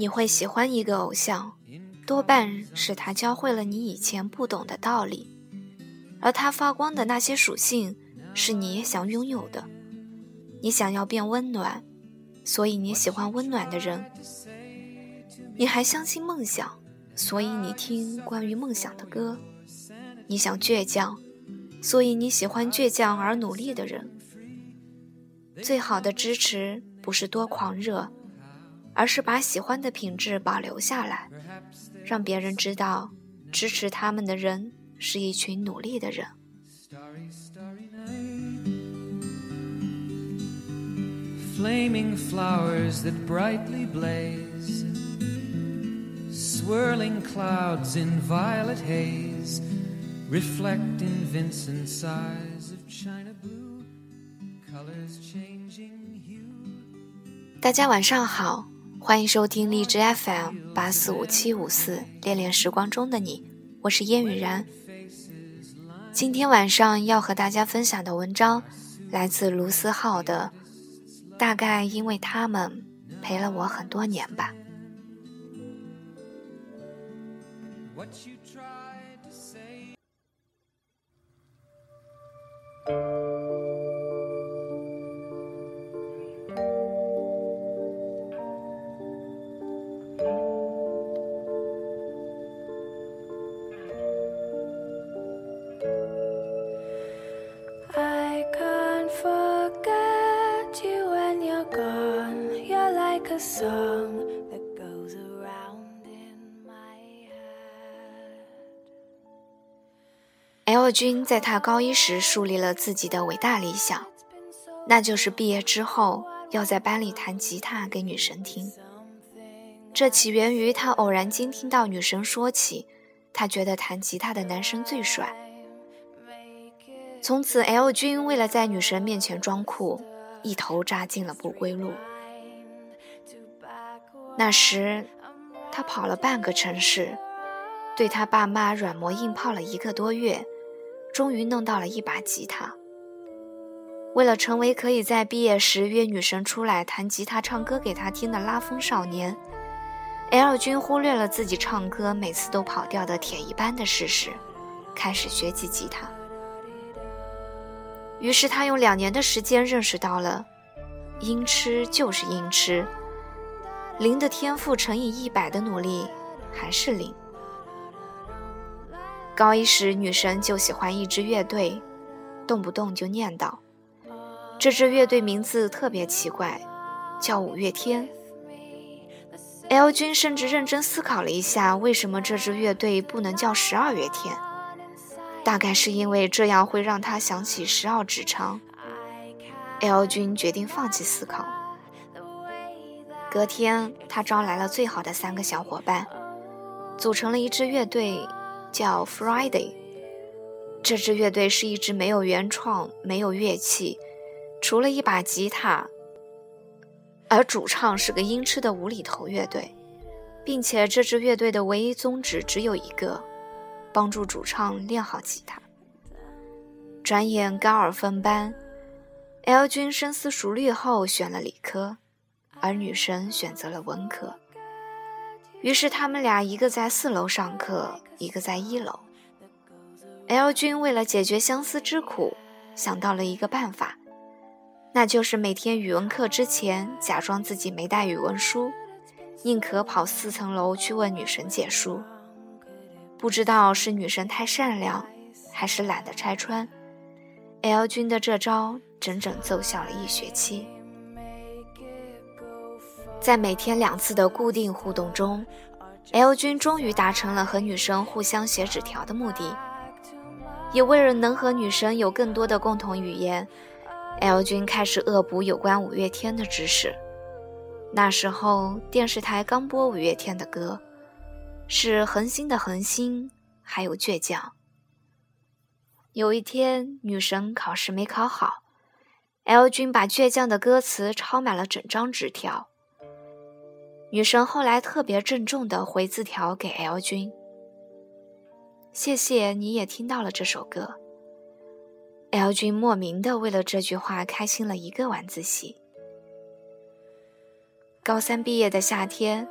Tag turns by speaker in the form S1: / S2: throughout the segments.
S1: 你会喜欢一个偶像，多半是他教会了你以前不懂的道理，而他发光的那些属性是你也想拥有的。你想要变温暖，所以你喜欢温暖的人。你还相信梦想，所以你听关于梦想的歌。你想倔强，所以你喜欢倔强而努力的人。最好的支持不是多狂热，而是把喜欢的品质保留下来，让别人知道支持他们的人是一群努力的人。
S2: Flaming flowers that brightly blaze. Swirling clouds in violet haze. Reflect in Vincent's eyes of china blue. Colors changing hue.
S1: 大家晚上好，欢迎收听荔枝 FM 八四五七五四恋恋时光中的你，我是烟雨然。今天晚上要和大家分享的文章来自卢思浩的《大概因为他们陪了我很多年吧》。
S2: What you.
S1: L 君在他高一时树立了自己的伟大理想，那就是毕业之后要在班里弹吉他给女神听。这起源于他偶然间听到女神说起，他觉得弹吉他的男生最帅。从此，L 君为了在女神面前装酷，一头扎进了不归路。那时，他跑了半个城市，对他爸妈软磨硬泡了一个多月，终于弄到了一把吉他。为了成为可以在毕业时约女神出来弹吉他、唱歌给她听的拉风少年，L 君忽略了自己唱歌每次都跑调的铁一般的事实，开始学习吉他。于是他用两年的时间认识到了，音痴就是音痴，零的天赋乘以一百的努力还是零。高一时，女神就喜欢一支乐队，动不动就念叨。这支乐队名字特别奇怪，叫五月天。L 君甚至认真思考了一下，为什么这支乐队不能叫十二月天？大概是因为这样会让他想起十二指肠。L 君决定放弃思考。隔天，他招来了最好的三个小伙伴，组成了一支乐队，叫 Friday。这支乐队是一支没有原创、没有乐器，除了一把吉他，而主唱是个音痴的无厘头乐队，并且这支乐队的唯一宗旨只有一个。帮助主唱练好吉他。转眼高二分班，L 君深思熟虑后选了理科，而女神选择了文科。于是他们俩一个在四楼上课，一个在一楼。L 君为了解决相思之苦，想到了一个办法，那就是每天语文课之前假装自己没带语文书，宁可跑四层楼去问女神借书。不知道是女神太善良，还是懒得拆穿，L 君的这招整整奏效了一学期。在每天两次的固定互动中，L 君终于达成了和女神互相写纸条的目的。也为了能和女神有更多的共同语言，L 君开始恶补有关五月天的知识。那时候电视台刚播五月天的歌。是恒星的恒星，还有倔强。有一天，女神考试没考好，L 君把倔强的歌词抄满了整张纸条。女神后来特别郑重地回字条给 L 君：“谢谢你也听到了这首歌。”L 君莫名的为了这句话开心了一个晚自习。高三毕业的夏天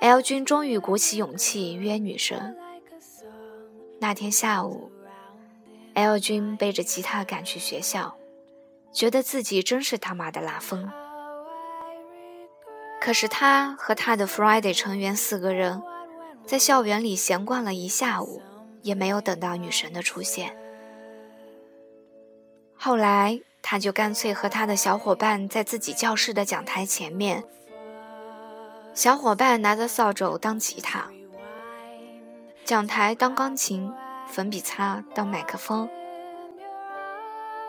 S1: ，L 君终于鼓起勇气约女神。那天下午。L 君背着吉他赶去学校，觉得自己真是他妈的拉风。可是他和他的 Friday 成员四个人，在校园里闲逛了一下午，也没有等到女神的出现。后来，他就干脆和他的小伙伴在自己教室的讲台前面，小伙伴拿着扫帚当吉他，讲台当钢琴。粉笔擦当麦克风，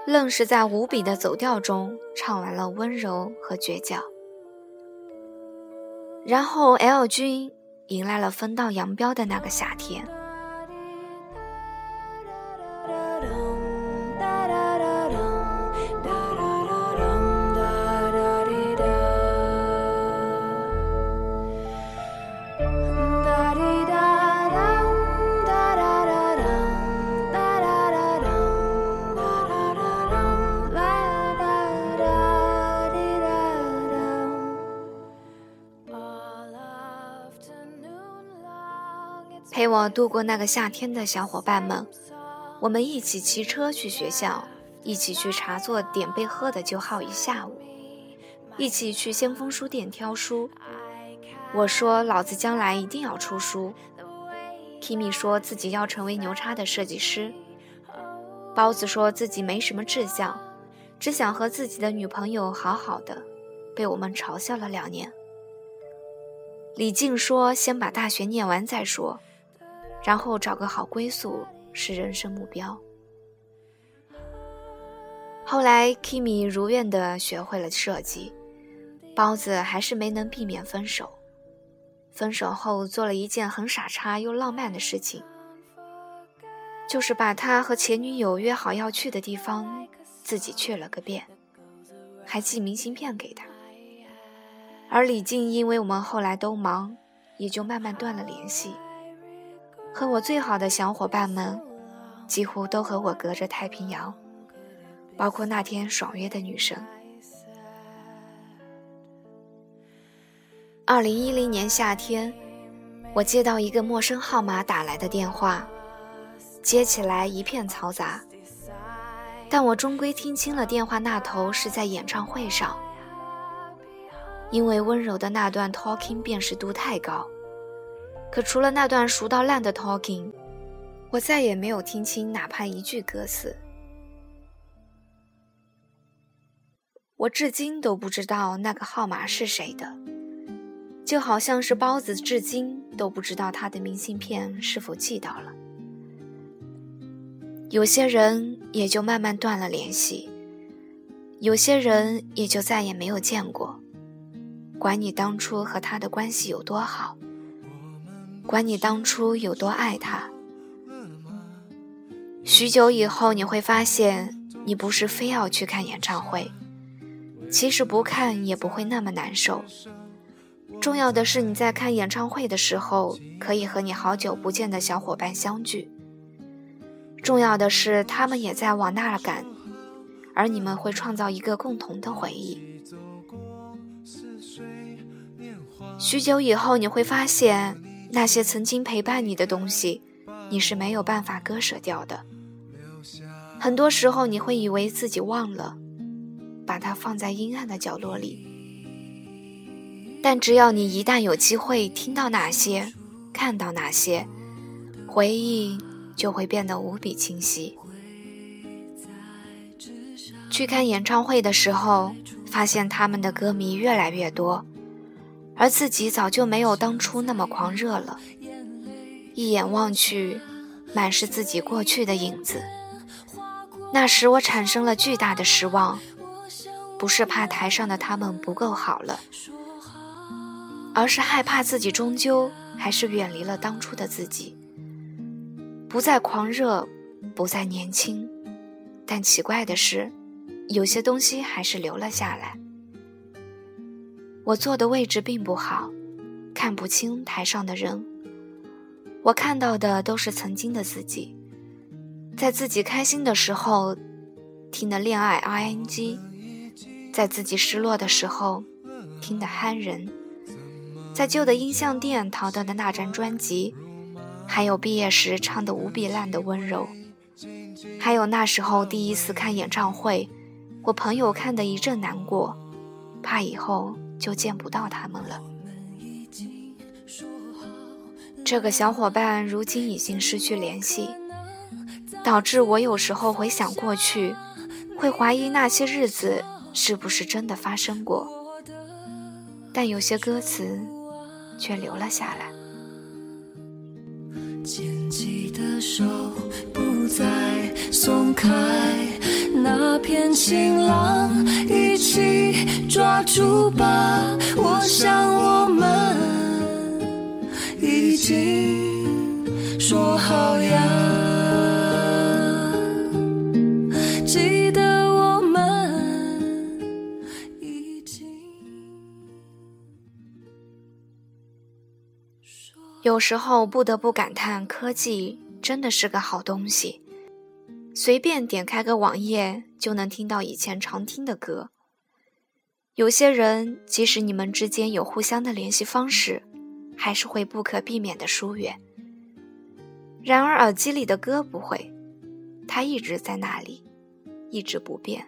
S1: 愣是在无比的走调中唱完了温柔和倔强。然后 L 君迎来了分道扬镳的那个夏天。陪我度过那个夏天的小伙伴们，我们一起骑车去学校，一起去茶座点杯喝的就好一下午，一起去先锋书店挑书。我说老子将来一定要出书。Kimi 说自己要成为牛叉的设计师。包子说自己没什么志向，只想和自己的女朋友好好的，被我们嘲笑了两年。李静说先把大学念完再说。然后找个好归宿是人生目标。后来，Kimi 如愿的学会了设计，包子还是没能避免分手。分手后做了一件很傻叉又浪漫的事情，就是把他和前女友约好要去的地方自己去了个遍，还寄明信片给他。而李静因为我们后来都忙，也就慢慢断了联系。和我最好的小伙伴们，几乎都和我隔着太平洋，包括那天爽约的女生。二零一零年夏天，我接到一个陌生号码打来的电话，接起来一片嘈杂，但我终归听清了电话那头是在演唱会上，因为温柔的那段 talking 辨识度太高。可除了那段熟到烂的 talking，我再也没有听清哪怕一句歌词。我至今都不知道那个号码是谁的，就好像是包子至今都不知道他的明信片是否寄到了。有些人也就慢慢断了联系，有些人也就再也没有见过。管你当初和他的关系有多好。管你当初有多爱他，许久以后你会发现，你不是非要去看演唱会，其实不看也不会那么难受。重要的是你在看演唱会的时候，可以和你好久不见的小伙伴相聚。重要的是他们也在往那儿赶，而你们会创造一个共同的回忆。许久以后你会发现。那些曾经陪伴你的东西，你是没有办法割舍掉的。很多时候，你会以为自己忘了，把它放在阴暗的角落里。但只要你一旦有机会听到哪些，看到哪些，回忆就会变得无比清晰。去看演唱会的时候，发现他们的歌迷越来越多。而自己早就没有当初那么狂热了，一眼望去，满是自己过去的影子。那时我产生了巨大的失望，不是怕台上的他们不够好了，而是害怕自己终究还是远离了当初的自己？不再狂热，不再年轻，但奇怪的是，有些东西还是留了下来。我坐的位置并不好，看不清台上的人。我看到的都是曾经的自己，在自己开心的时候听的恋爱 ing，在自己失落的时候听的憨人，在旧的音像店淘到的那张专辑，还有毕业时唱的无比烂的温柔，还有那时候第一次看演唱会，我朋友看的一阵难过，怕以后就见不到他们了。这个小伙伴如今已经失去联系，导致我有时候回想过去，会怀疑那些日子是不是真的发生过。但有些歌词却留了下来。
S3: 牵起的手不再松开，那片晴朗一起抓住吧。我想我们。已经说好呀，记得我们已经。
S1: 有时候不得不感叹，科技真的是个好东西。随便点开个网页，就能听到以前常听的歌。有些人，即使你们之间有互相的联系方式。还是会不可避免的疏远。然而耳机里的歌不会，它一直在那里，一直不变。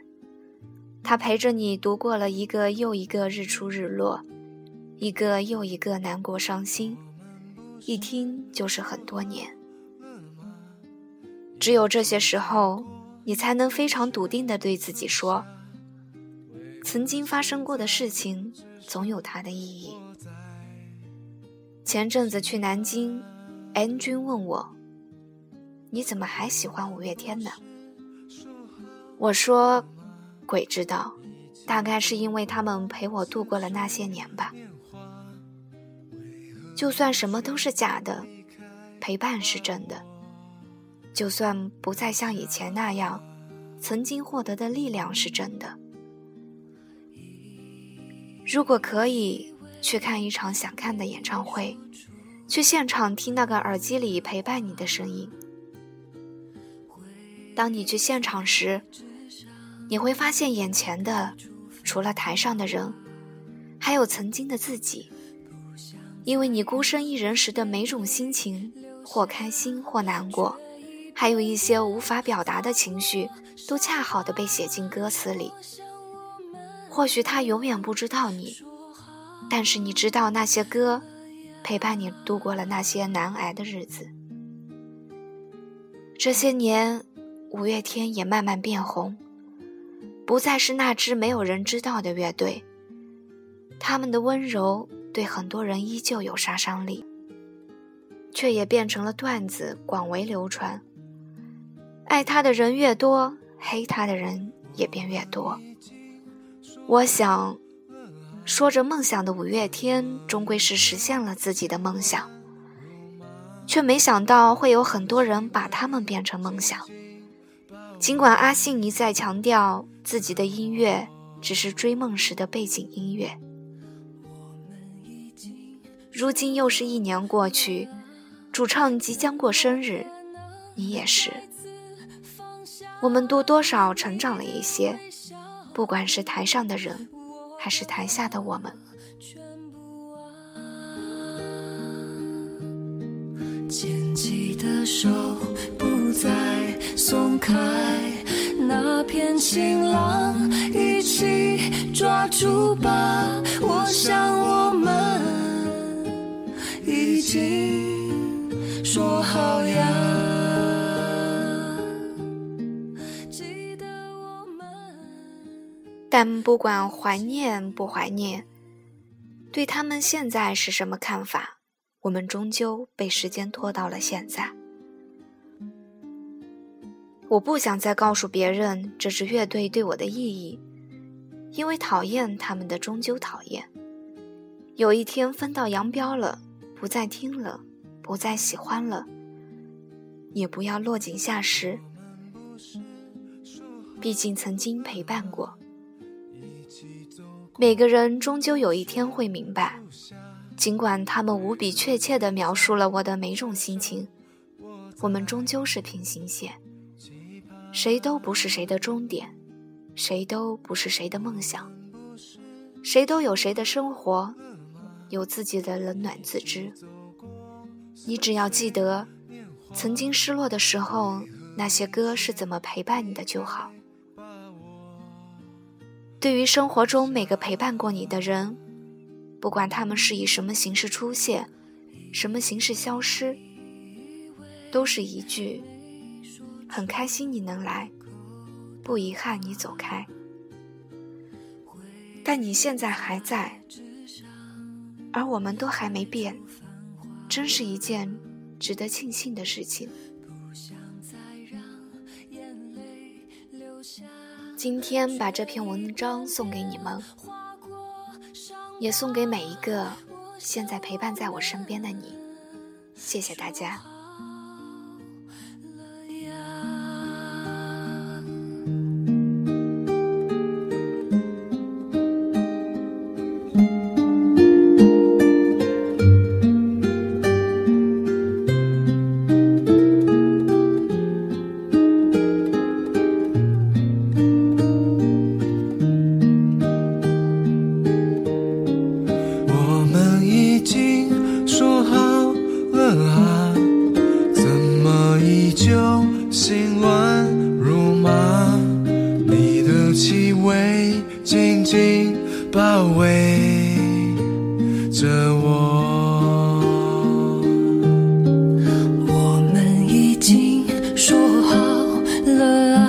S1: 它陪着你度过了一个又一个日出日落，一个又一个难过伤心，一听就是很多年。只有这些时候，你才能非常笃定地对自己说：曾经发生过的事情，总有它的意义。前阵子去南京，N 君问我：“你怎么还喜欢五月天呢？”我说：“鬼知道，大概是因为他们陪我度过了那些年吧。就算什么都是假的，陪伴是真的。就算不再像以前那样，曾经获得的力量是真的。如果可以。”去看一场想看的演唱会，去现场听那个耳机里陪伴你的声音。当你去现场时，你会发现眼前的除了台上的人，还有曾经的自己。因为你孤身一人时的每种心情，或开心或难过，还有一些无法表达的情绪，都恰好的被写进歌词里。或许他永远不知道你。但是你知道那些歌，陪伴你度过了那些难挨的日子。这些年，五月天也慢慢变红，不再是那支没有人知道的乐队。他们的温柔对很多人依旧有杀伤力，却也变成了段子，广为流传。爱他的人越多，黑他的人也便越多。我想。说着梦想的五月天，终归是实现了自己的梦想，却没想到会有很多人把他们变成梦想。尽管阿信一再强调自己的音乐只是追梦时的背景音乐，如今又是一年过去，主唱即将过生日，你也是，我们都多少成长了一些，不管是台上的人。还是台下的我们。
S3: 牵起的手不再松开，那片晴朗一起抓住吧。我想我们已经说好呀。
S1: 但不管怀念不怀念，对他们现在是什么看法，我们终究被时间拖到了现在。我不想再告诉别人这支乐队对我的意义，因为讨厌他们的终究讨厌。有一天分道扬镳了，不再听了，不再喜欢了，也不要落井下石。毕竟曾经陪伴过。每个人终究有一天会明白，尽管他们无比确切地描述了我的每种心情，我们终究是平行线，谁都不是谁的终点，谁都不是谁的梦想，谁都有谁的生活，有自己的冷暖自知。你只要记得，曾经失落的时候，那些歌是怎么陪伴你的就好。对于生活中每个陪伴过你的人，不管他们是以什么形式出现，什么形式消失，都是一句“很开心你能来，不遗憾你走开”。但你现在还在，而我们都还没变，真是一件值得庆幸的事情。今天把这篇文章送给你们，也送给每一个现在陪伴在我身边的你。谢谢大家。
S4: 紧紧包围着我
S3: 我们已经说好了啊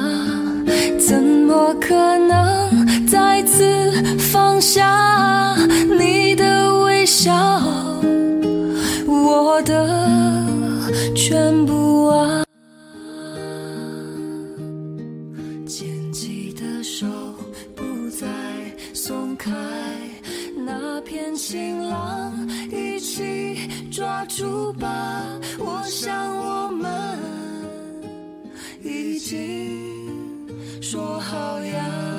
S3: 怎么可能再次放下你的微笑？我的全部一起抓住吧，我想我们已经说好要。